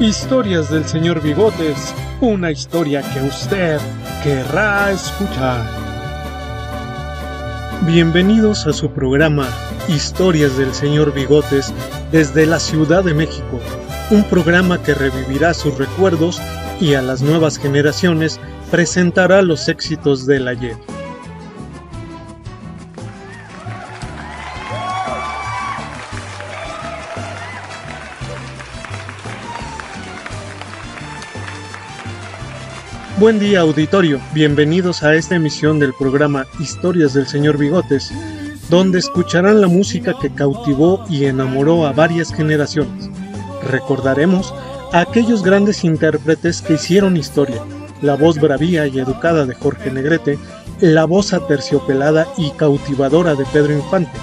Historias del señor Bigotes, una historia que usted querrá escuchar. Bienvenidos a su programa Historias del señor Bigotes desde la Ciudad de México, un programa que revivirá sus recuerdos y a las nuevas generaciones presentará los éxitos del ayer. Buen día auditorio, bienvenidos a esta emisión del programa Historias del Señor Bigotes, donde escucharán la música que cautivó y enamoró a varias generaciones. Recordaremos a aquellos grandes intérpretes que hicieron historia, la voz bravía y educada de Jorge Negrete, la voz aterciopelada y cautivadora de Pedro Infante,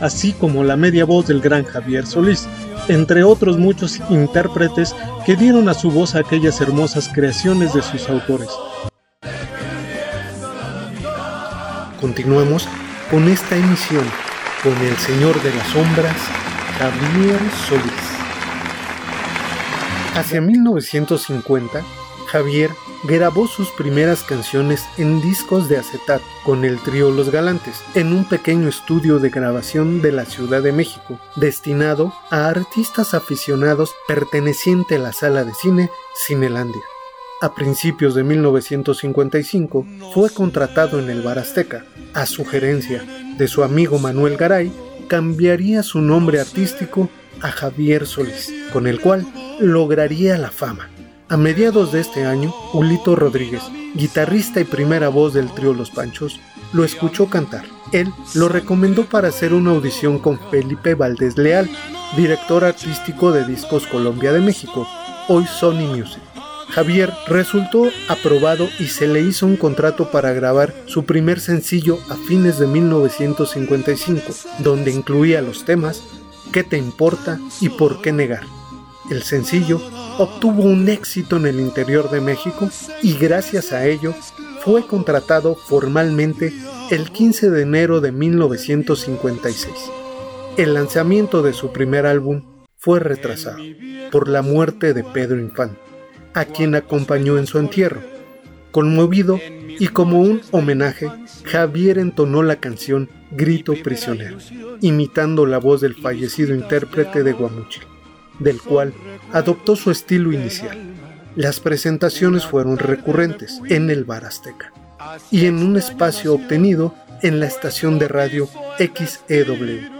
así como la media voz del gran Javier Solís, entre otros muchos intérpretes que dieron a su voz aquellas hermosas creaciones de sus autores. Continuamos con esta emisión con el Señor de las Sombras, Javier Solís. Hacia 1950, Javier grabó sus primeras canciones en discos de acetato con el trío Los Galantes en un pequeño estudio de grabación de la Ciudad de México, destinado a artistas aficionados perteneciente a la sala de cine Cinelandia. A principios de 1955 fue contratado en el Bar Azteca. A sugerencia de su amigo Manuel Garay, cambiaría su nombre artístico a Javier Solís, con el cual lograría la fama. A mediados de este año, Ulito Rodríguez, guitarrista y primera voz del trío Los Panchos, lo escuchó cantar. Él lo recomendó para hacer una audición con Felipe Valdés Leal, director artístico de Discos Colombia de México, hoy Sony Music. Javier resultó aprobado y se le hizo un contrato para grabar su primer sencillo a fines de 1955, donde incluía los temas ¿Qué te importa y por qué negar? El sencillo obtuvo un éxito en el interior de México y gracias a ello fue contratado formalmente el 15 de enero de 1956. El lanzamiento de su primer álbum fue retrasado por la muerte de Pedro Infante, a quien acompañó en su entierro. Conmovido y como un homenaje, Javier entonó la canción Grito Prisionero, imitando la voz del fallecido intérprete de Guamuchil del cual adoptó su estilo inicial. Las presentaciones fueron recurrentes en el Bar Azteca y en un espacio obtenido en la estación de radio XEW,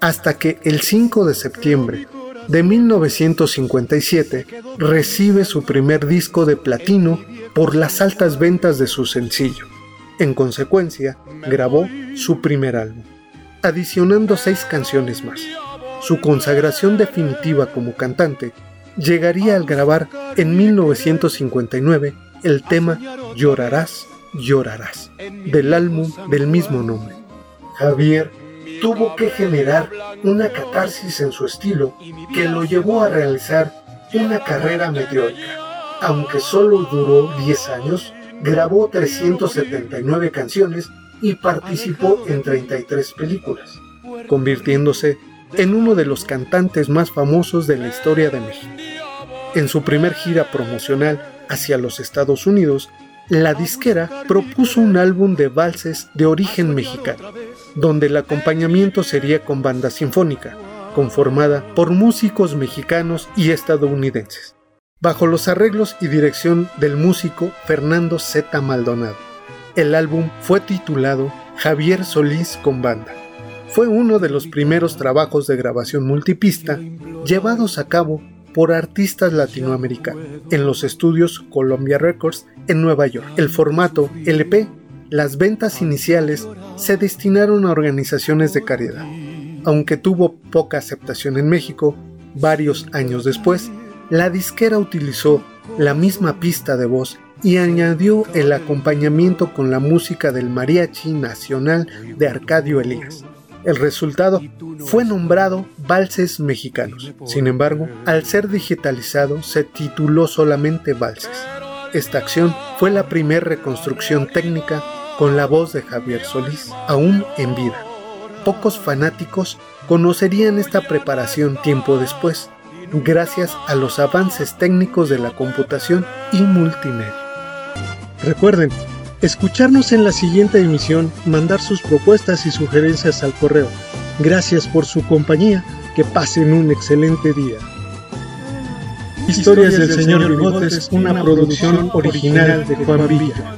hasta que el 5 de septiembre de 1957 recibe su primer disco de platino por las altas ventas de su sencillo. En consecuencia, grabó su primer álbum, adicionando seis canciones más. Su consagración definitiva como cantante llegaría al grabar en 1959 el tema Llorarás, llorarás, del álbum del mismo nombre. Javier tuvo que generar una catarsis en su estilo que lo llevó a realizar una carrera mediocre. Aunque solo duró 10 años, grabó 379 canciones y participó en 33 películas, convirtiéndose en uno de los cantantes más famosos de la historia de México. En su primer gira promocional hacia los Estados Unidos, la disquera propuso un álbum de valses de origen mexicano, donde el acompañamiento sería con banda sinfónica, conformada por músicos mexicanos y estadounidenses, bajo los arreglos y dirección del músico Fernando Z. Maldonado. El álbum fue titulado Javier Solís con banda fue uno de los primeros trabajos de grabación multipista llevados a cabo por artistas latinoamericanos en los estudios Columbia Records en Nueva York. El formato LP, las ventas iniciales se destinaron a organizaciones de caridad. Aunque tuvo poca aceptación en México, varios años después, la disquera utilizó la misma pista de voz y añadió el acompañamiento con la música del Mariachi Nacional de Arcadio Elías. El resultado fue nombrado Valses Mexicanos. Sin embargo, al ser digitalizado se tituló solamente Valses. Esta acción fue la primera reconstrucción técnica con la voz de Javier Solís, aún en vida. Pocos fanáticos conocerían esta preparación tiempo después, gracias a los avances técnicos de la computación y multimedia. Recuerden, escucharnos en la siguiente emisión, mandar sus propuestas y sugerencias al correo. Gracias por su compañía, que pasen un excelente día. Historias del Señor Bigotes, una producción original de Juan Villa.